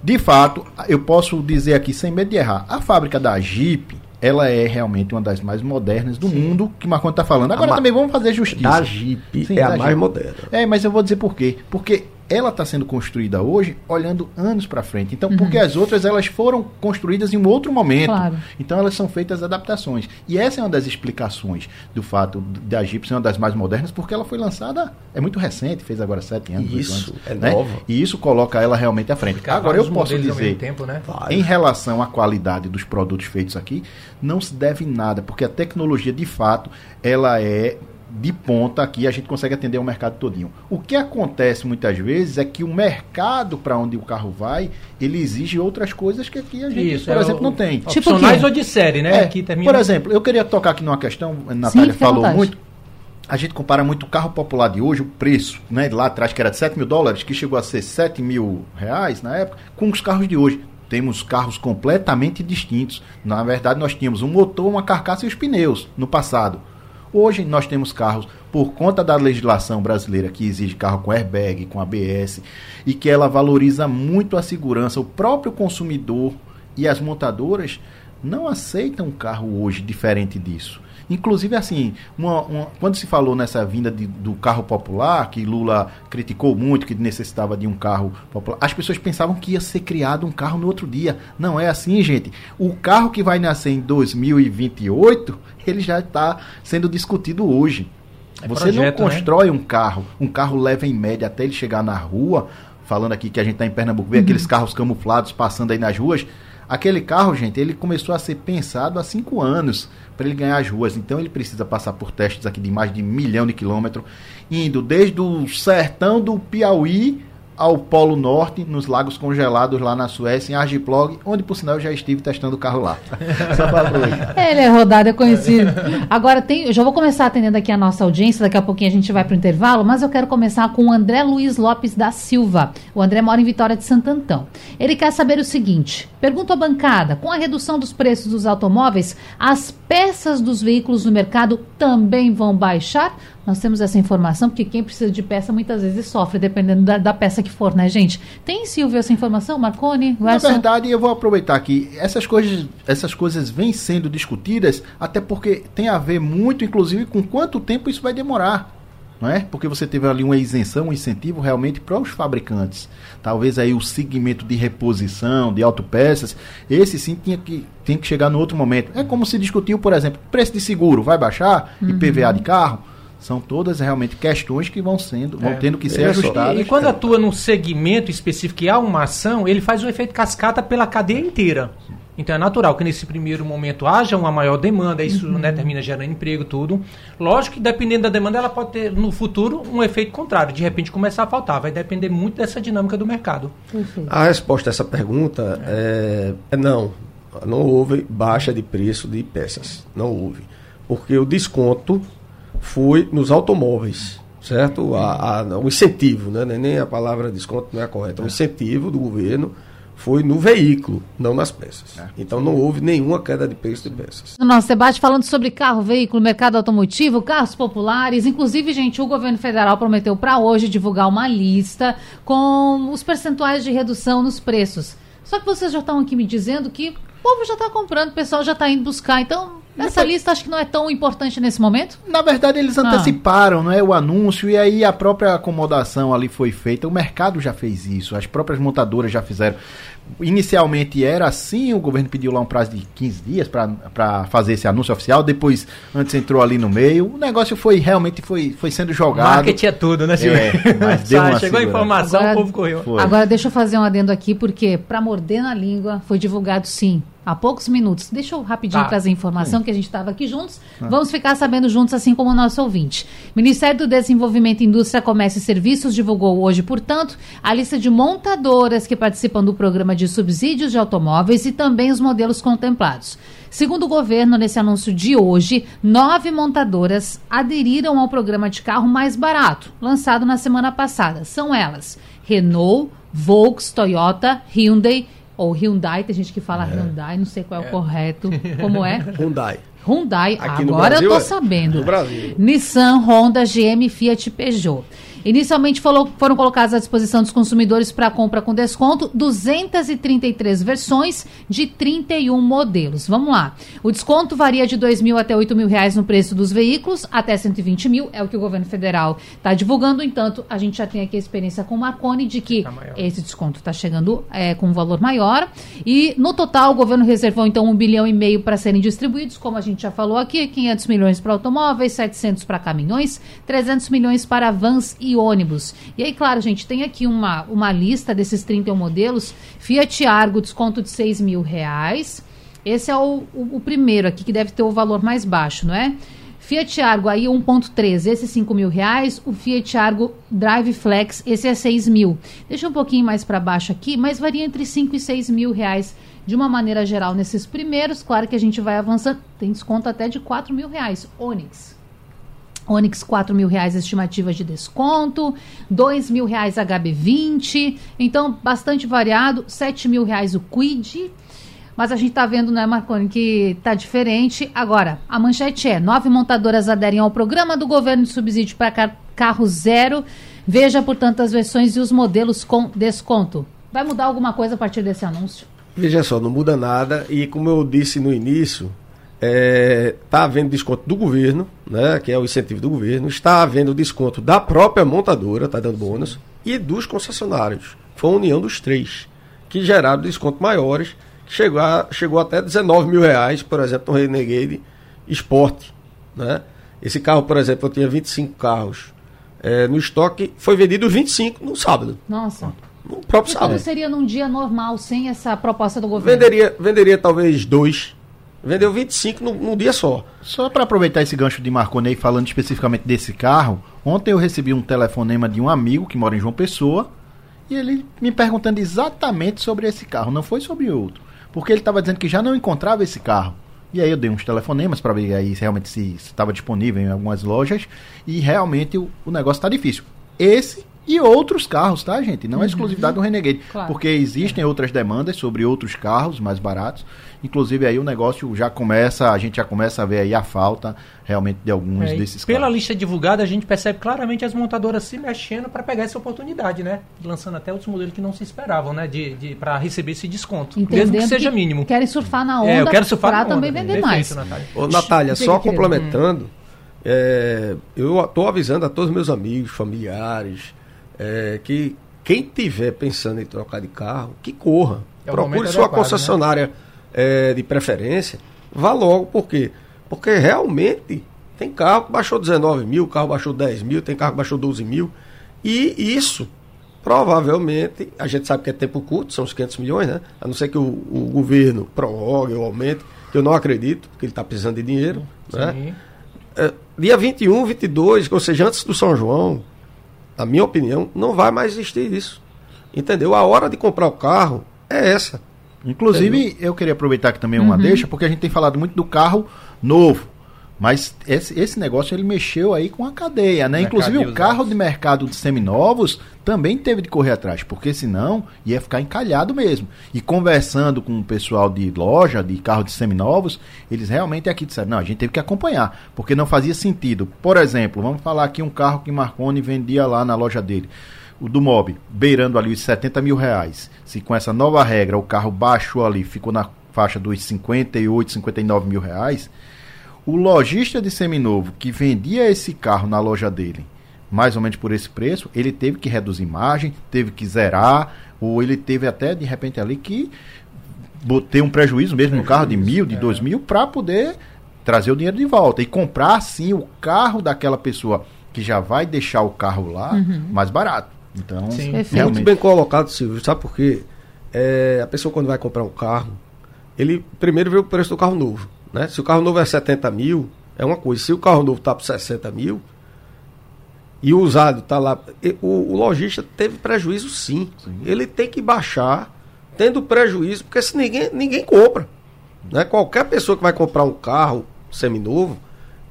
De fato, eu posso dizer aqui sem medo de errar, a fábrica da Jeep, ela é realmente uma das mais modernas do Sim. mundo, que Marconi está falando. Agora também vamos fazer justiça. Da Jeep Sim, é a Jeep. mais moderna. É, mas eu vou dizer por quê. Porque ela está sendo construída hoje olhando anos para frente. Então, uhum. porque as outras elas foram construídas em um outro momento. Claro. Então, elas são feitas adaptações. E essa é uma das explicações do fato da Jeep ser uma das mais modernas, porque ela foi lançada é muito recente, fez agora sete anos. Isso, anos, é né? nova. E isso coloca ela realmente à frente. agora, eu posso dizer, tempo, né? em relação à qualidade dos produtos feitos aqui, não se deve nada, porque a tecnologia, de fato, ela é de ponta aqui, a gente consegue atender o mercado todinho. O que acontece muitas vezes é que o mercado para onde o carro vai, ele exige outras coisas que aqui a gente, Isso, por é exemplo, o, não tem. Tipo ou de série, né? É, aqui termina... Por exemplo, eu queria tocar aqui numa questão, a Natália Sim, falou muito, a gente compara muito o carro popular de hoje, o preço, né, lá atrás que era de 7 mil dólares, que chegou a ser 7 mil reais na época, com os carros de hoje. Temos carros completamente distintos. Na verdade, nós tínhamos um motor, uma carcaça e os pneus no passado. Hoje nós temos carros, por conta da legislação brasileira que exige carro com airbag, com ABS, e que ela valoriza muito a segurança, o próprio consumidor e as montadoras não aceitam um carro hoje diferente disso. Inclusive, assim, uma, uma, quando se falou nessa vinda de, do carro popular, que Lula criticou muito, que necessitava de um carro popular, as pessoas pensavam que ia ser criado um carro no outro dia. Não é assim, gente. O carro que vai nascer em 2028, ele já está sendo discutido hoje. É Você projeto, não né? constrói né? um carro, um carro leva em média até ele chegar na rua, falando aqui que a gente está em Pernambuco, vê uhum. aqueles carros camuflados passando aí nas ruas. Aquele carro, gente, ele começou a ser pensado há cinco anos para ele ganhar as ruas. Então ele precisa passar por testes aqui de mais de um milhão de quilômetros, indo desde o sertão do Piauí ao Polo Norte, nos lagos congelados lá na Suécia, em Argiplog, onde por sinal eu já estive testando o carro lá. <laughs> Só Ele é rodado, é conhecido. Agora tem, eu já vou começar atendendo aqui a nossa audiência, daqui a pouquinho a gente vai para o intervalo, mas eu quero começar com o André Luiz Lopes da Silva. O André mora em Vitória de Santo Antão. Ele quer saber o seguinte: pergunta à bancada, com a redução dos preços dos automóveis, as peças dos veículos no mercado também vão baixar? Nós temos essa informação, porque quem precisa de peça muitas vezes sofre, dependendo da, da peça que for, né, gente? Tem, Silvio, essa informação? Marconi? Na verdade, eu vou aproveitar aqui. Essas coisas, essas coisas vêm sendo discutidas, até porque tem a ver muito, inclusive, com quanto tempo isso vai demorar. Não é? Porque você teve ali uma isenção, um incentivo realmente para os fabricantes. Talvez aí o segmento de reposição, de autopeças, esse sim tinha que, tinha que chegar no outro momento. É como se discutiu, por exemplo, preço de seguro vai baixar, uhum. IPVA de carro são todas realmente questões que vão sendo, vão é, tendo que ser ajustadas. E, e quando atua num segmento específico e há uma ação, ele faz o efeito cascata pela cadeia inteira. Então é natural que nesse primeiro momento haja uma maior demanda, isso uhum. né, termina gerando emprego, tudo. Lógico que dependendo da demanda, ela pode ter no futuro um efeito contrário, de repente começar a faltar. Vai depender muito dessa dinâmica do mercado. A resposta a essa pergunta é, é não. Não houve baixa de preço de peças. Não houve. Porque o desconto foi nos automóveis, certo? A, a, o incentivo, né? nem a palavra desconto não é correta, o incentivo do governo foi no veículo, não nas peças. É. Então não houve nenhuma queda de preço de peças. No nosso debate falando sobre carro, veículo, mercado automotivo, carros populares, inclusive, gente, o governo federal prometeu para hoje divulgar uma lista com os percentuais de redução nos preços. Só que vocês já estão aqui me dizendo que povo já está comprando, o pessoal já está indo buscar, então essa lista acho que não é tão importante nesse momento? Na verdade, eles ah. anteciparam ah. não é, o anúncio e aí a própria acomodação ali foi feita. O mercado já fez isso, as próprias montadoras já fizeram. Inicialmente era assim, o governo pediu lá um prazo de 15 dias para fazer esse anúncio oficial, depois antes entrou ali no meio. O negócio foi realmente foi, foi sendo jogado. Marketing é tudo, né, Silvio? É, mas deu <laughs> uma Chegou a informação, agora, o povo correu. Foi. Agora deixa eu fazer um adendo aqui, porque para morder na língua foi divulgado sim há poucos minutos. Deixa eu rapidinho tá. trazer informação que a gente estava aqui juntos. Ah. Vamos ficar sabendo juntos, assim como o nosso ouvinte. Ministério do Desenvolvimento, Indústria, Comércio e Serviços divulgou hoje, portanto, a lista de montadoras que participam do programa de subsídios de automóveis e também os modelos contemplados. Segundo o governo, nesse anúncio de hoje, nove montadoras aderiram ao programa de carro mais barato, lançado na semana passada. São elas: Renault, Volks, Toyota, Hyundai ou Hyundai, tem gente que fala é. Hyundai, não sei qual é, é. o correto. <laughs> Como é? Hyundai. Hyundai, Aqui agora Brasil, eu tô é. sabendo. No Brasil. Nissan, Honda, GM, Fiat, Peugeot. Inicialmente foram colocadas à disposição dos consumidores para compra com desconto 233 versões de 31 modelos. Vamos lá. O desconto varia de 2 mil até 8 mil reais no preço dos veículos, até 120 mil, é o que o governo federal está divulgando. Entanto, a gente já tem aqui a experiência com o Marconi de que tá esse desconto está chegando é, com um valor maior. E no total, o governo reservou então um bilhão e meio para serem distribuídos, como a gente já falou aqui, 500 milhões para automóveis, 700 para caminhões, 300 milhões para vans e ônibus. E aí, claro, gente, tem aqui uma, uma lista desses 31 modelos. Fiat Argo, desconto de 6 mil reais. Esse é o, o, o, primeiro aqui, que deve ter o valor mais baixo, não é? Fiat Argo aí 1.3, esse é 5 mil reais. O Fiat Argo Drive Flex, esse é 6 mil. Deixa um pouquinho mais para baixo aqui, mas varia entre 5 e 6 mil reais de uma maneira geral nesses primeiros. Claro que a gente vai avançando, tem desconto até de 4 mil reais. Onix, Onix, 4 mil reais estimativa de desconto, 2 mil reais HB20, então bastante variado, 7 mil reais o Quid. Mas a gente está vendo, né, Marconi, que está diferente. Agora, a manchete é: nove montadoras aderem ao programa do governo de subsídio para car carro zero. Veja, portanto, as versões e os modelos com desconto. Vai mudar alguma coisa a partir desse anúncio? Veja só, não muda nada. E como eu disse no início, está é, tá havendo desconto do governo, né, que é o incentivo do governo, está havendo desconto da própria montadora, está dando bônus, e dos concessionários. Foi a união dos três, que geraram descontos maiores, que chegou, a, chegou até 19 mil reais, por exemplo, no Renegade Sport. Né? Esse carro, por exemplo, eu tinha 25 carros é, no estoque, foi vendido 25 no sábado. Nossa. No próprio sábado. Como seria num dia normal, sem essa proposta do governo? Venderia, venderia talvez dois Vendeu 25 num, num dia só. Só para aproveitar esse gancho de Marconei, falando especificamente desse carro, ontem eu recebi um telefonema de um amigo que mora em João Pessoa e ele me perguntando exatamente sobre esse carro, não foi sobre outro. Porque ele estava dizendo que já não encontrava esse carro. E aí eu dei uns telefonemas para ver aí realmente se estava disponível em algumas lojas e realmente o, o negócio está difícil. Esse e outros carros, tá, gente? Não é uhum. exclusividade do Renegade, claro. porque existem outras demandas sobre outros carros mais baratos. Inclusive aí o negócio já começa, a gente já começa a ver aí a falta realmente de alguns é, desses Pela carros. lista divulgada, a gente percebe claramente as montadoras se mexendo para pegar essa oportunidade, né? Lançando até outros modelos que não se esperavam, né? De, de para receber esse desconto, Entendendo mesmo que seja que mínimo. Querem surfar na onda é, eu quero surfar para também onda. vender Perfeito, mais. Natália, Ô, Natália só complementando, é, eu estou avisando a todos os meus amigos, familiares, é, que quem tiver pensando em trocar de carro, que corra. É Procure sua adequado, né? concessionária né? é, de preferência, vá logo, por quê? Porque realmente tem carro que baixou 19 mil, carro baixou 10 mil, tem carro que baixou 12 mil. E isso, provavelmente, a gente sabe que é tempo curto, são os 500 milhões, né? A não ser que o, o governo prorrogue ou aumente, que eu não acredito, porque ele está precisando de dinheiro. Né? É, dia 21, 22, ou seja, antes do São João, na minha opinião, não vai mais existir isso. Entendeu? A hora de comprar o carro é essa. Inclusive, Entendeu? eu queria aproveitar aqui também uma uhum. deixa, porque a gente tem falado muito do carro novo. Mas esse, esse negócio ele mexeu aí com a cadeia, né? Inclusive o carro de mercado de seminovos também teve de correr atrás, porque senão ia ficar encalhado mesmo. E conversando com o pessoal de loja, de carro de seminovos, eles realmente aqui disseram, não, a gente teve que acompanhar, porque não fazia sentido. Por exemplo, vamos falar aqui um carro que Marconi vendia lá na loja dele. O do Mob, beirando ali os 70 mil reais. Se com essa nova regra o carro baixou ali, ficou na faixa dos 58, 59 mil reais, o lojista de seminovo que vendia esse carro na loja dele, mais ou menos por esse preço, ele teve que reduzir margem, teve que zerar, ou ele teve até de repente ali que ter um prejuízo mesmo no carro de mil, de é. dois mil, para poder trazer o dinheiro de volta e comprar sim o carro daquela pessoa que já vai deixar o carro lá uhum. mais barato. Então, sim. realmente... muito bem colocado, Silvio. Sabe por quê? É, a pessoa quando vai comprar um carro, ele primeiro vê o preço do carro novo. Né? Se o carro novo é 70 mil, é uma coisa. Se o carro novo está por 60 mil e o usado está lá. O, o lojista teve prejuízo sim. sim. Ele tem que baixar, tendo prejuízo, porque se ninguém, ninguém compra. Né? Qualquer pessoa que vai comprar um carro seminovo,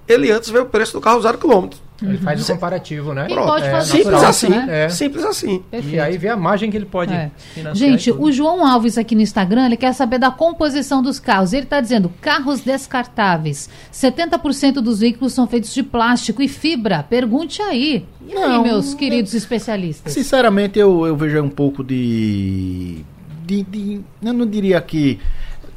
ele antes vê o preço do carro usado quilômetro. Ele faz o comparativo, né? Pode é, fazer simples isso, assim. né? É. Simples assim. Perfeito. E aí vê a margem que ele pode é. Gente, o João Alves aqui no Instagram, ele quer saber da composição dos carros. Ele está dizendo, carros descartáveis. 70% dos veículos são feitos de plástico e fibra. Pergunte aí. E Não, aí, meus queridos especialistas? Sinceramente, eu, eu vejo um pouco de, de, de... Eu não diria que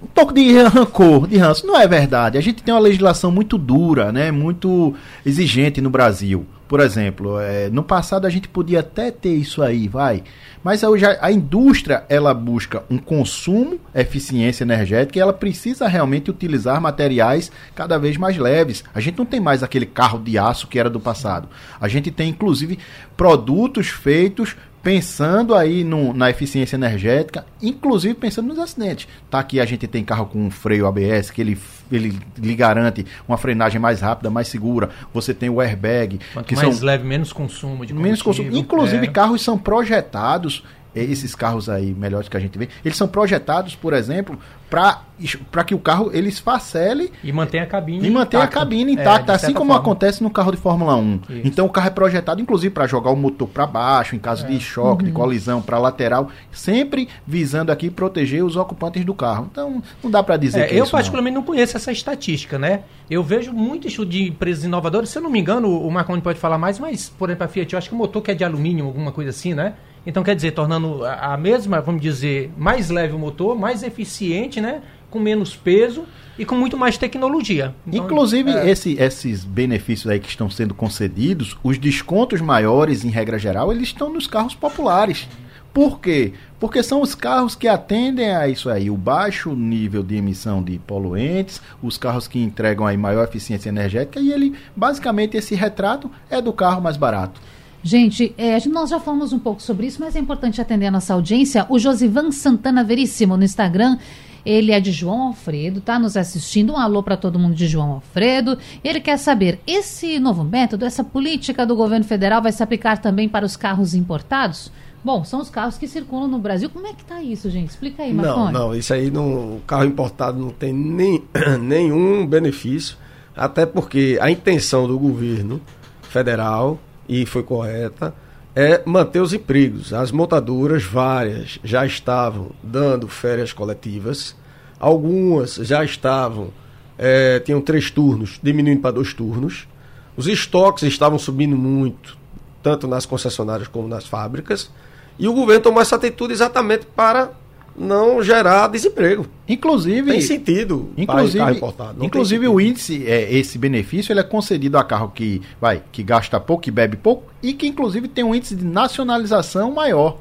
um pouco de rancor, de ranço. Não é verdade. A gente tem uma legislação muito dura, né? muito exigente no Brasil. Por exemplo, é, no passado a gente podia até ter isso aí, vai. Mas hoje a, a indústria ela busca um consumo, eficiência energética e ela precisa realmente utilizar materiais cada vez mais leves. A gente não tem mais aquele carro de aço que era do passado. A gente tem inclusive produtos feitos pensando aí no, na eficiência energética, inclusive pensando nos acidentes. Tá aqui a gente tem carro com freio ABS, que ele, ele lhe garante uma frenagem mais rápida, mais segura. Você tem o airbag. Quanto que mais são, leve, menos consumo de Menos consumo. Inclusive, é. carros são projetados esses carros aí melhores que a gente vê, eles são projetados, por exemplo, para que o carro ele esfacele e mantenha a cabine e mantenha a cabine intacta, é, assim como forma. acontece no carro de Fórmula 1. Isso. Então o carro é projetado inclusive para jogar o motor para baixo em caso é. de choque, uhum. de colisão, para lateral, sempre visando aqui proteger os ocupantes do carro. Então não dá para dizer é, que eu isso, particularmente não. não. conheço essa estatística, né? Eu vejo muito estudo de empresas inovadoras, se eu não me engano, o Marconi pode falar mais, mas por exemplo a Fiat, eu acho que o motor que é de alumínio, alguma coisa assim, né? Então, quer dizer, tornando a mesma, vamos dizer, mais leve o motor, mais eficiente, né? Com menos peso e com muito mais tecnologia. Então, Inclusive, é... esse, esses benefícios aí que estão sendo concedidos, os descontos maiores, em regra geral, eles estão nos carros populares. Por quê? Porque são os carros que atendem a isso aí, o baixo nível de emissão de poluentes, os carros que entregam aí maior eficiência energética e ele, basicamente, esse retrato é do carro mais barato. Gente, é, nós já falamos um pouco sobre isso, mas é importante atender a nossa audiência. O Josivan Santana Veríssimo no Instagram. Ele é de João Alfredo, tá nos assistindo. Um alô para todo mundo de João Alfredo. Ele quer saber: esse novo método, essa política do governo federal vai se aplicar também para os carros importados? Bom, são os carros que circulam no Brasil. Como é que tá isso, gente? Explica aí, Marconi. Não, não, isso aí não, o carro importado não tem nem, <clears throat> nenhum benefício, até porque a intenção do governo federal e foi correta, é manter os empregos. As montadoras, várias, já estavam dando férias coletivas, algumas já estavam, é, tinham três turnos, diminuindo para dois turnos. Os estoques estavam subindo muito, tanto nas concessionárias como nas fábricas, e o governo tomou essa atitude exatamente para não gerar desemprego. Inclusive, tem sentido inclusive, carro importado. inclusive o índice, é, esse benefício, ele é concedido a carro que vai, que gasta pouco, que bebe pouco e que inclusive tem um índice de nacionalização maior.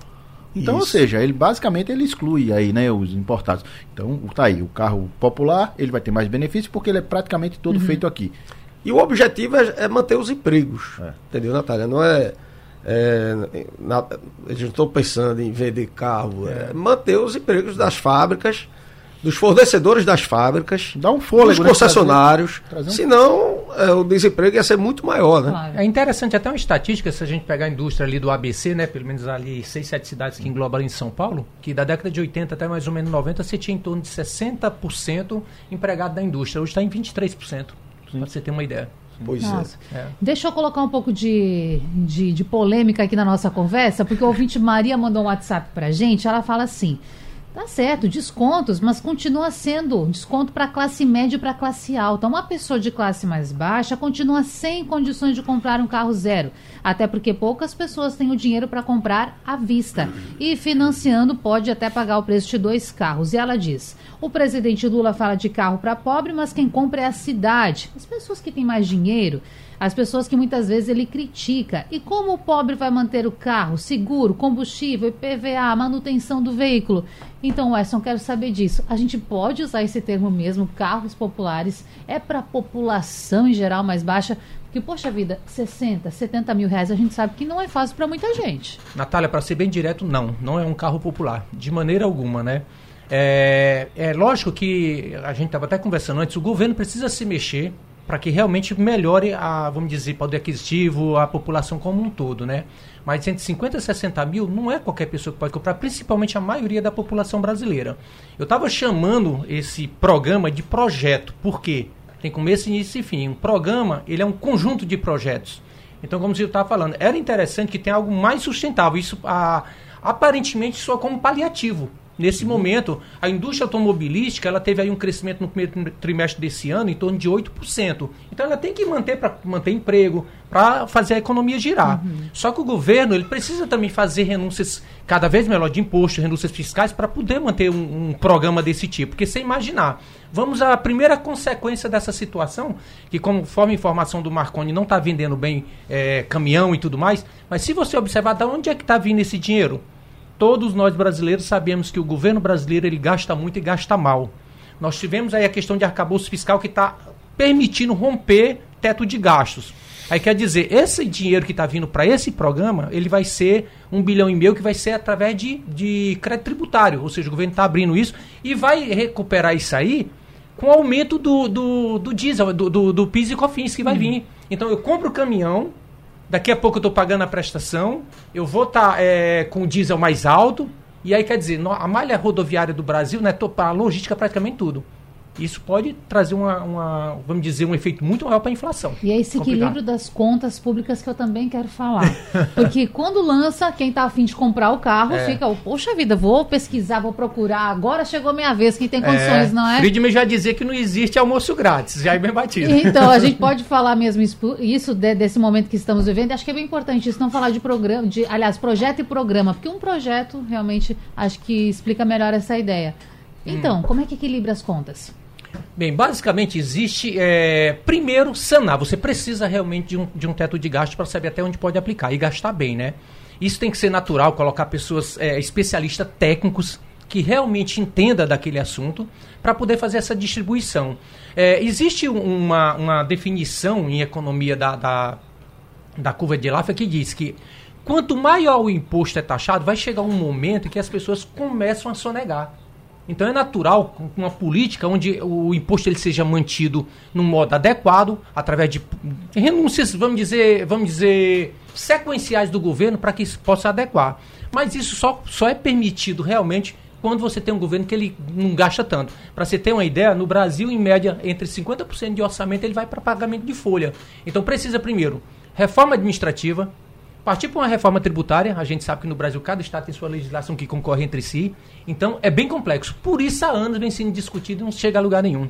Então, Isso. ou seja, ele basicamente ele exclui aí, né, os importados. Então, tá aí, o carro popular, ele vai ter mais benefício porque ele é praticamente todo uhum. feito aqui. E o objetivo é, é manter os empregos. É. Entendeu, Natália? Não é é, na, a gente estou pensando em vender carro, é. É, manter os empregos das fábricas, dos fornecedores das fábricas, dá um fôlego, dos né, concessionários, trazer, trazer um... senão é, o desemprego ia ser muito maior, né? Claro. É interessante até uma estatística, se a gente pegar a indústria ali do ABC, né, pelo menos ali seis, sete cidades que englobam em São Paulo, que da década de 80 até mais ou menos 90, você tinha em torno de 60% empregado da indústria, hoje está em 23%, para você ter uma ideia. Pois é. É. Deixa eu colocar um pouco de, de, de, polêmica aqui na nossa conversa, porque o ouvinte Maria mandou um WhatsApp pra gente. Ela fala assim: Tá certo, descontos, mas continua sendo desconto para classe média e para classe alta. Uma pessoa de classe mais baixa continua sem condições de comprar um carro zero, até porque poucas pessoas têm o dinheiro para comprar à vista. E financiando pode até pagar o preço de dois carros. E ela diz: o presidente Lula fala de carro para pobre, mas quem compra é a cidade. As pessoas que têm mais dinheiro as pessoas que muitas vezes ele critica. E como o pobre vai manter o carro, seguro, combustível, IPVA, manutenção do veículo? Então, Wesson, quero saber disso. A gente pode usar esse termo mesmo, carros populares, é para a população em geral mais baixa? Porque, poxa vida, 60, 70 mil reais a gente sabe que não é fácil para muita gente. Natália, para ser bem direto, não. Não é um carro popular. De maneira alguma, né? É, é lógico que a gente estava até conversando antes, o governo precisa se mexer para que realmente melhore a, vamos dizer, poder aquisitivo, a população como um todo, né? Mas entre 50 e 60 mil não é qualquer pessoa que pode comprar, principalmente a maioria da população brasileira. Eu estava chamando esse programa de projeto, por quê? Tem começo, início e fim. Um programa, ele é um conjunto de projetos. Então, como eu estava falando, era interessante que tenha algo mais sustentável. Isso, a, aparentemente, soa como paliativo. Nesse momento, a indústria automobilística ela teve aí um crescimento no primeiro trimestre desse ano em torno de 8%. Então ela tem que manter para manter emprego, para fazer a economia girar. Uhum. Só que o governo ele precisa também fazer renúncias cada vez melhor de imposto, renúncias fiscais, para poder manter um, um, programa desse tipo. Porque sem imaginar, vamos à primeira consequência dessa situação, que conforme a informação do Marconi não está vendendo bem é, caminhão e tudo mais, mas se você observar de onde é que está vindo esse dinheiro, todos nós brasileiros sabemos que o governo brasileiro ele gasta muito e gasta mal. Nós tivemos aí a questão de arcabouço fiscal que está permitindo romper teto de gastos. Aí quer dizer, esse dinheiro que está vindo para esse programa, ele vai ser um bilhão e meio que vai ser através de, de crédito tributário. Ou seja, o governo está abrindo isso e vai recuperar isso aí com o aumento do, do, do diesel, do, do, do PIS e COFINS que vai uhum. vir. Então eu compro o caminhão, Daqui a pouco eu estou pagando a prestação, eu vou estar tá, é, com o diesel mais alto, e aí quer dizer, a malha rodoviária do Brasil, né, a logística praticamente tudo. Isso pode trazer uma, uma, vamos dizer, um efeito muito maior para a inflação. E é esse Complicado. equilíbrio das contas públicas que eu também quero falar. <laughs> Porque quando lança, quem está afim de comprar o carro é. fica, poxa vida, vou pesquisar, vou procurar, agora chegou minha vez, quem tem condições, é. não é? Friedman já dizia que não existe almoço grátis, já é bem batido. Então, a gente <laughs> pode falar mesmo isso de, desse momento que estamos vivendo, acho que é bem importante isso, não falar de programa, de, aliás, projeto e programa, porque um projeto realmente acho que explica melhor essa ideia. Então, hum. como é que equilibra as contas? Bem, basicamente existe, é, primeiro, sanar. Você precisa realmente de um, de um teto de gasto para saber até onde pode aplicar e gastar bem, né? Isso tem que ser natural, colocar pessoas é, especialistas técnicos que realmente entenda daquele assunto para poder fazer essa distribuição. É, existe uma, uma definição em economia da, da, da curva de Laffer que diz que quanto maior o imposto é taxado, vai chegar um momento em que as pessoas começam a sonegar. Então é natural, uma política onde o imposto ele seja mantido num modo adequado, através de renúncias, vamos dizer, vamos dizer, sequenciais do governo para que isso possa adequar. Mas isso só, só é permitido realmente quando você tem um governo que ele não gasta tanto. Para você ter uma ideia, no Brasil, em média, entre 50% de orçamento ele vai para pagamento de folha. Então precisa primeiro reforma administrativa, Partir para uma reforma tributária, a gente sabe que no Brasil cada estado tem sua legislação que concorre entre si, então é bem complexo. Por isso há anos vem sendo discutido e não chega a lugar nenhum.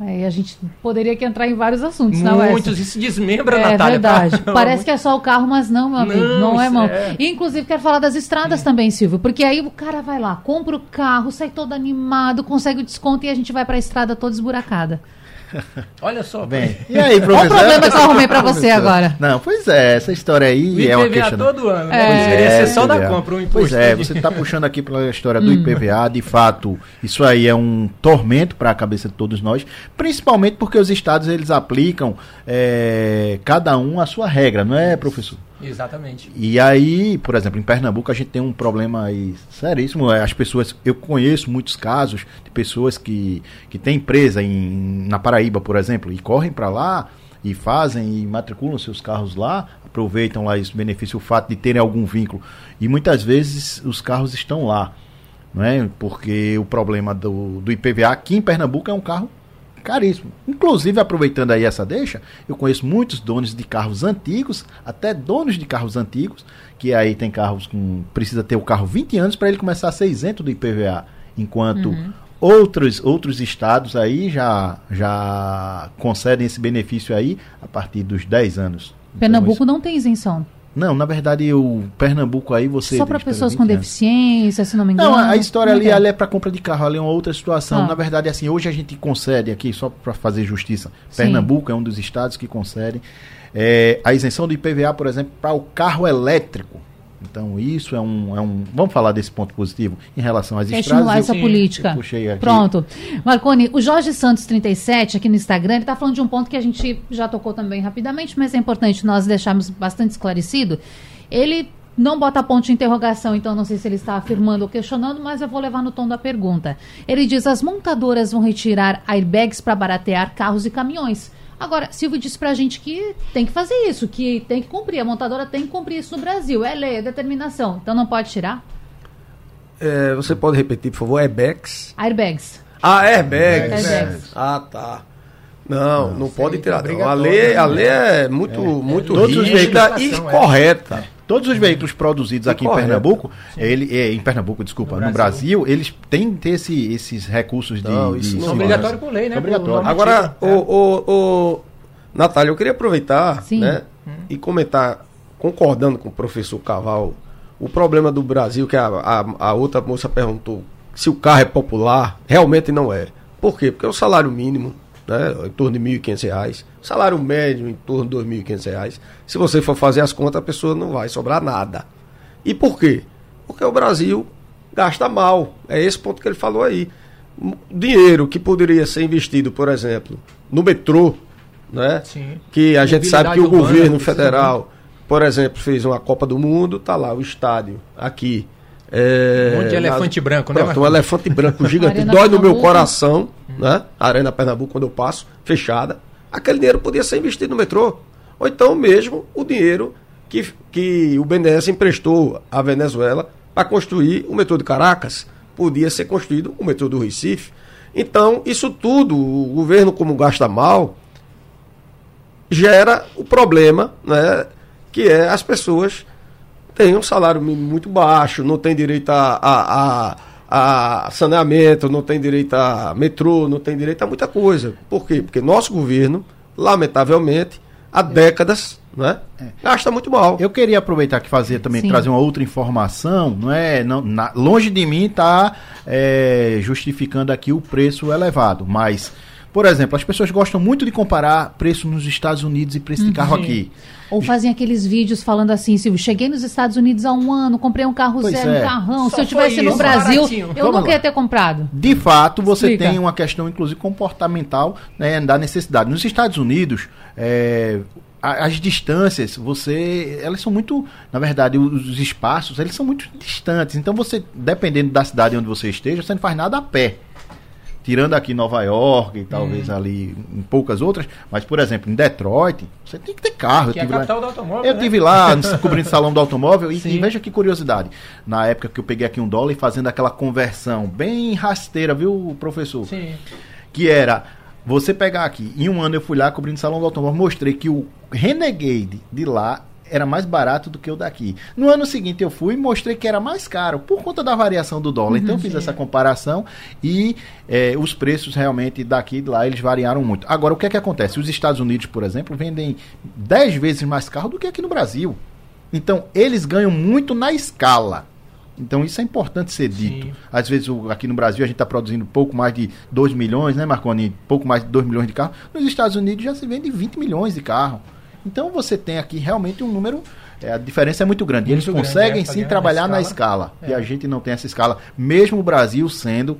É, a gente poderia que entrar em vários assuntos, não é? Muitos, isso desmembra, é, Natália. É verdade. Parece que é só o carro, mas não, meu amigo, não, não é, mão. É... E, inclusive, quero falar das estradas também, Silvio, porque aí o cara vai lá, compra o carro, sai todo animado, consegue o desconto e a gente vai para a estrada toda esburacada. <laughs> Olha só. Bem, e aí, professor? Qual o problema que eu arrumei pra você agora? Não, pois é, essa história aí é uma questão. todo ano, né? É, Deveria ser só da compra, um imposto. Pois é, você está puxando aqui pela história do hum. IPVA, de fato, isso aí é um tormento para a cabeça de todos nós, principalmente porque os estados eles aplicam é, cada um a sua regra, não é, professor? Exatamente. E aí, por exemplo, em Pernambuco a gente tem um problema aí seríssimo. É, as pessoas, eu conheço muitos casos de pessoas que, que têm empresa em, na Paraíba, por exemplo, e correm para lá e fazem e matriculam seus carros lá, aproveitam lá esse benefício, o fato de terem algum vínculo. E muitas vezes os carros estão lá. Não é? Porque o problema do, do IPVA aqui em Pernambuco é um carro caríssimo. Inclusive, aproveitando aí essa deixa, eu conheço muitos donos de carros antigos, até donos de carros antigos, que aí tem carros com. precisa ter o carro 20 anos para ele começar a ser isento do IPVA. Enquanto uhum. outros, outros estados aí já, já concedem esse benefício aí a partir dos 10 anos. Pernambuco então, não tem isenção. Não, na verdade, o Pernambuco aí você. Só para pessoas com deficiência, se não me engano. Não, a história ali, é? ali é para compra de carro, ali é uma outra situação. Ah. Na verdade, assim, hoje a gente concede aqui, só para fazer justiça, Sim. Pernambuco é um dos estados que concede é, a isenção do IPVA, por exemplo, para o carro elétrico. Então, isso é um, é um. Vamos falar desse ponto positivo em relação às Quer estradas. estimular essa política. Pronto. Marconi, o Jorge Santos 37, aqui no Instagram, ele está falando de um ponto que a gente já tocou também rapidamente, mas é importante nós deixarmos bastante esclarecido. Ele não bota ponto de interrogação, então não sei se ele está afirmando ou questionando, mas eu vou levar no tom da pergunta. Ele diz: as montadoras vão retirar airbags para baratear carros e caminhões. Agora, Silvio disse pra gente que tem que fazer isso, que tem que cumprir, a montadora tem que cumprir isso no Brasil. É lei, é determinação. Então não pode tirar? É, você pode repetir, por favor, airbags? Airbags. Ah, airbags. airbags. Ah, tá. Não, não, não pode tirar. Não. A lei, a lei é muito, é, muito é, rígida e correta. É. Todos os veículos produzidos aqui em Pernambuco, ele, é, em Pernambuco, desculpa, no Brasil. no Brasil, eles têm que ter esse, esses recursos de. Não, isso de, não é obrigatório por lei, né? Obrigatório. Agora, o, o, o, Natália, eu queria aproveitar né, hum. e comentar, concordando com o professor Caval, o problema do Brasil, que a, a, a outra moça perguntou se o carro é popular, realmente não é. Por quê? Porque o salário mínimo né, em torno de R$ 1.500, salário médio em torno de R$ 2.500. Se você for fazer as contas, a pessoa não vai sobrar nada. E por quê? Porque o Brasil gasta mal. É esse ponto que ele falou aí. Dinheiro que poderia ser investido, por exemplo, no metrô, né? Sim. Que a gente sabe que o governo federal, por exemplo, fez uma Copa do Mundo, tá lá o estádio aqui é, um monte de elefante nas... branco, né? Pronto, um elefante branco gigante. Dói no meu coração, né? A Arena Pernambuco, quando eu passo, fechada. Aquele dinheiro podia ser investido no metrô. Ou então mesmo o dinheiro que, que o BNDES emprestou à Venezuela para construir o metrô de Caracas. Podia ser construído o metrô do Recife. Então, isso tudo, o governo, como gasta mal, gera o problema, né? Que é as pessoas tem um salário muito baixo, não tem direito a, a, a, a, saneamento, não tem direito a metrô, não tem direito a muita coisa. Por quê? Porque nosso governo, lamentavelmente, há décadas, né, é. gasta muito mal. Eu queria aproveitar que fazer também Sim. trazer uma outra informação, não é? Não, na, longe de mim está é, justificando aqui o preço elevado, mas por exemplo, as pessoas gostam muito de comparar preço nos Estados Unidos e preço de carro uhum. aqui. Ou fazem aqueles vídeos falando assim, Silvio, cheguei nos Estados Unidos há um ano, comprei um carro pois zero, é. um carrão. Só Se eu tivesse no Brasil, baratinho. eu Vamos nunca ia ter comprado. De fato, você Explica. tem uma questão, inclusive, comportamental né, da necessidade. Nos Estados Unidos, é, as distâncias, você, elas são muito, na verdade, os espaços, eles são muito distantes. Então você, dependendo da cidade onde você esteja, você não faz nada a pé tirando aqui Nova York e talvez hum. ali em poucas outras, mas por exemplo, em Detroit, você tem que ter carro. Que eu é a capital lá, do automóvel. Eu né? tive lá <laughs> cobrindo salão do automóvel e, e, veja que curiosidade. Na época que eu peguei aqui um dólar e fazendo aquela conversão bem rasteira, viu, professor? Sim. Que era você pegar aqui, em um ano eu fui lá cobrindo salão do automóvel, mostrei que o Renegade de lá era mais barato do que o daqui. No ano seguinte eu fui e mostrei que era mais caro por conta da variação do dólar. Uhum, então eu fiz sim. essa comparação e é, os preços realmente daqui e de lá eles variaram muito. Agora o que é que acontece? Os Estados Unidos, por exemplo, vendem 10 vezes mais carro do que aqui no Brasil. Então eles ganham muito na escala. Então isso é importante ser dito. Sim. Às vezes aqui no Brasil a gente está produzindo pouco mais de 2 milhões, né, Marconi? Pouco mais de 2 milhões de carros. Nos Estados Unidos já se vende 20 milhões de carros. Então você tem aqui realmente um número. É, a diferença é muito grande. Muito Eles conseguem grande, é, sim trabalhar na escala. Na escala é. E a gente não tem essa escala, mesmo o Brasil sendo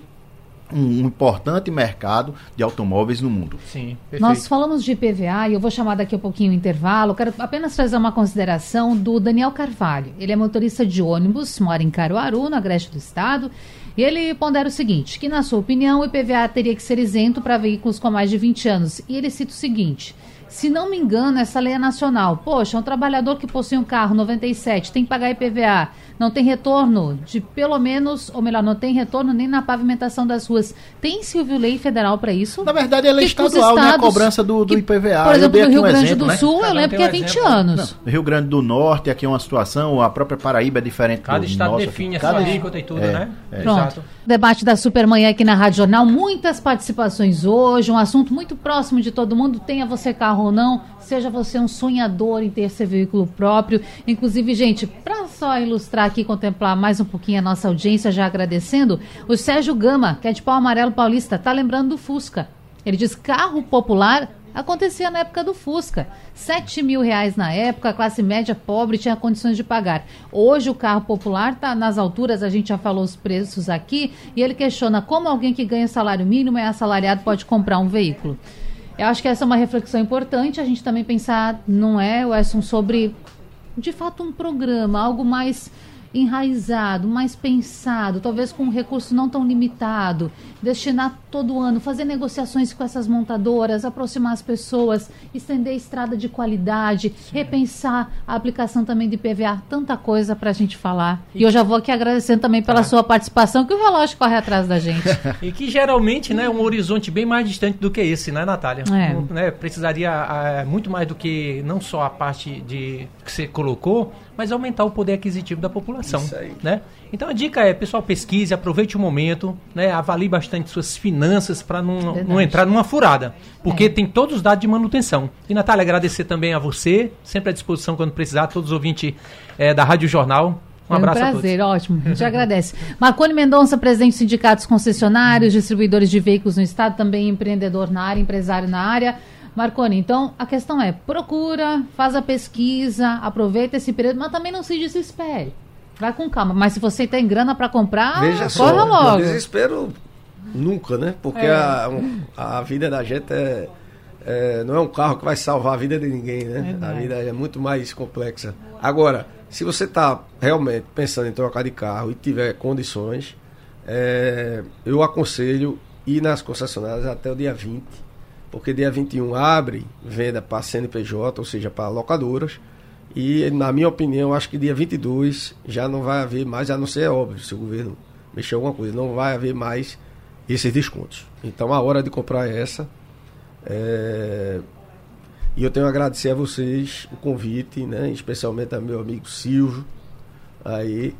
um, um, importante mercado de automóveis no mundo. Sim, perfeito. Nós falamos de IPVA e eu vou chamar daqui a pouquinho o intervalo. Quero apenas trazer uma consideração do Daniel Carvalho. Ele é motorista de ônibus, mora em Caruaru, no Agreste do Estado. E ele pondera o seguinte, que na sua opinião o IPVA teria que ser isento para veículos com mais de 20 anos. E ele cita o seguinte... Se não me engano, essa lei é nacional. Poxa, um trabalhador que possui um carro 97 tem que pagar IPVA não tem retorno de pelo menos, ou melhor, não tem retorno nem na pavimentação das ruas. Tem Silvio Lei Federal para isso? Na verdade, ela é estadual, estados, né? A cobrança do, do IPVA. Por exemplo, no Rio um Grande exemplo, do né? Sul, eu lembro que é 20 exemplo. anos. Não, Rio Grande do Norte, aqui é uma situação, a própria Paraíba é diferente Cada do estado nosso, define a sua alíquota e tudo, é, né? É. Pronto. Exato. Debate da Supermanhã aqui na Rádio Jornal, muitas participações hoje, um assunto muito próximo de todo mundo, tenha você carro ou não, seja você um sonhador em ter seu veículo próprio. Inclusive, gente, para só ilustrar aqui, contemplar mais um pouquinho a nossa audiência, já agradecendo, o Sérgio Gama, que é de pau amarelo paulista, tá lembrando do Fusca. Ele diz carro popular acontecia na época do Fusca. 7 mil reais na época, a classe média pobre tinha condições de pagar. Hoje o carro popular está nas alturas, a gente já falou os preços aqui, e ele questiona como alguém que ganha salário mínimo é assalariado pode comprar um veículo. Eu acho que essa é uma reflexão importante, a gente também pensar, não é, Wesson, sobre de fato um programa, algo mais enraizado, mais pensado, talvez com um recurso não tão limitado, destinar todo ano, fazer negociações com essas montadoras, aproximar as pessoas, estender a estrada de qualidade, Sim. repensar a aplicação também de PVA, tanta coisa para a gente falar. E, e, eu já vou aqui agradecendo também pela tá. sua participação, que o relógio corre atrás da gente. <laughs> e que geralmente né, é um horizonte bem mais distante do que esse, né, Natália? É. Um, né, precisaria é, muito mais do que não só a parte de que você colocou, mas aumentar o poder aquisitivo da população. Né? Então a dica é, pessoal, pesquise, aproveite o momento, né, avalie bastante suas finanças para não, não entrar numa furada. Porque é. tem todos os dados de manutenção. E, Natália, agradecer também a você, sempre à disposição quando precisar, todos os ouvintes é, da Rádio Jornal. Um Foi abraço um prazer, ótimo. A gente <laughs> agradece. Marconi Mendonça, presidente dos sindicatos concessionários, distribuidores de veículos no estado, também empreendedor na área, empresário na área. Marconi, então a questão é: procura, faz a pesquisa, aproveita esse período, mas também não se desespere. Vai com calma. Mas se você tem grana para comprar, Veja corra só, logo. desespero nunca, né? Porque é. a, a vida da gente é, é, não é um carro que vai salvar a vida de ninguém, né? A vida é muito mais complexa. Agora, se você está realmente pensando em trocar de carro e tiver condições, é, eu aconselho ir nas concessionárias até o dia 20 porque dia 21 abre venda para CNPJ, ou seja, para locadoras. E, na minha opinião, acho que dia 22 já não vai haver mais, a não ser, é óbvio, se o governo mexer alguma coisa, não vai haver mais esses descontos. Então, a hora de comprar é essa. É... E eu tenho a agradecer a vocês o convite, né? especialmente a meu amigo Silvio, aí,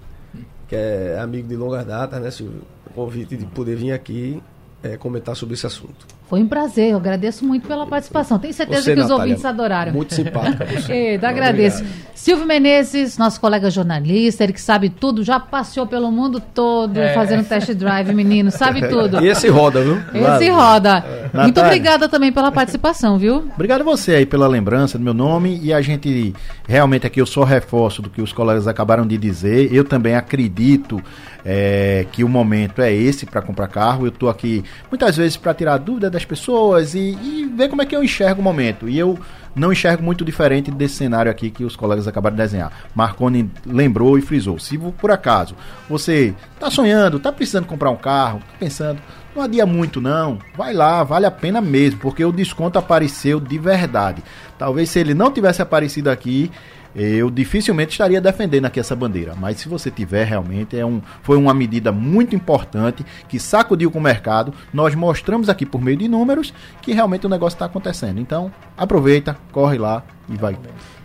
que é amigo de longa data, né, Silvio? O convite de poder vir aqui é, comentar sobre esse assunto. Foi um prazer, eu agradeço muito pela participação. Tenho certeza você, que os Natália, ouvintes adoraram. Muito simpática. <laughs> Você. agradeço. Obrigado. Silvio Menezes, nosso colega jornalista, ele que sabe tudo, já passeou pelo mundo todo é. fazendo test drive, menino, sabe <laughs> tudo. E esse roda, viu? Esse roda. É. Muito obrigada também pela participação, viu? Obrigado a você aí pela lembrança do meu nome e a gente realmente aqui eu só reforço do que os colegas acabaram de dizer. Eu também acredito é, que o momento é esse para comprar carro. Eu estou aqui muitas vezes para tirar dúvida das pessoas e, e, ver como é que eu enxergo o momento. E eu não enxergo muito diferente desse cenário aqui que os colegas acabaram de desenhar. Marconi lembrou e frisou. Se por acaso você está sonhando, está precisando comprar um carro, tá pensando, não adia muito não, vai lá, vale a pena mesmo, porque o desconto apareceu de verdade. Talvez se ele não tivesse aparecido aqui, eu dificilmente estaria defendendo aqui essa bandeira. Mas se você tiver realmente, é um, foi uma medida muito importante que sacudiu com o mercado. Nós mostramos aqui por meio de números que realmente o negócio está acontecendo. Então, aproveita, corre lá e vai.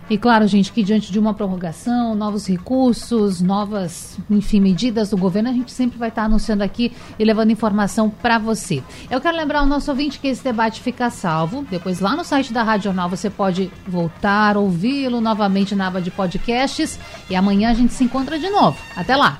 E claro, gente, que diante de uma prorrogação, novos recursos, novas, enfim, medidas do governo, a gente sempre vai estar anunciando aqui e levando informação para você. Eu quero lembrar ao nosso ouvinte que esse debate fica salvo. Depois, lá no site da Rádio Jornal, você pode voltar, ouvi-lo novamente na aba de podcasts. E amanhã a gente se encontra de novo. Até lá!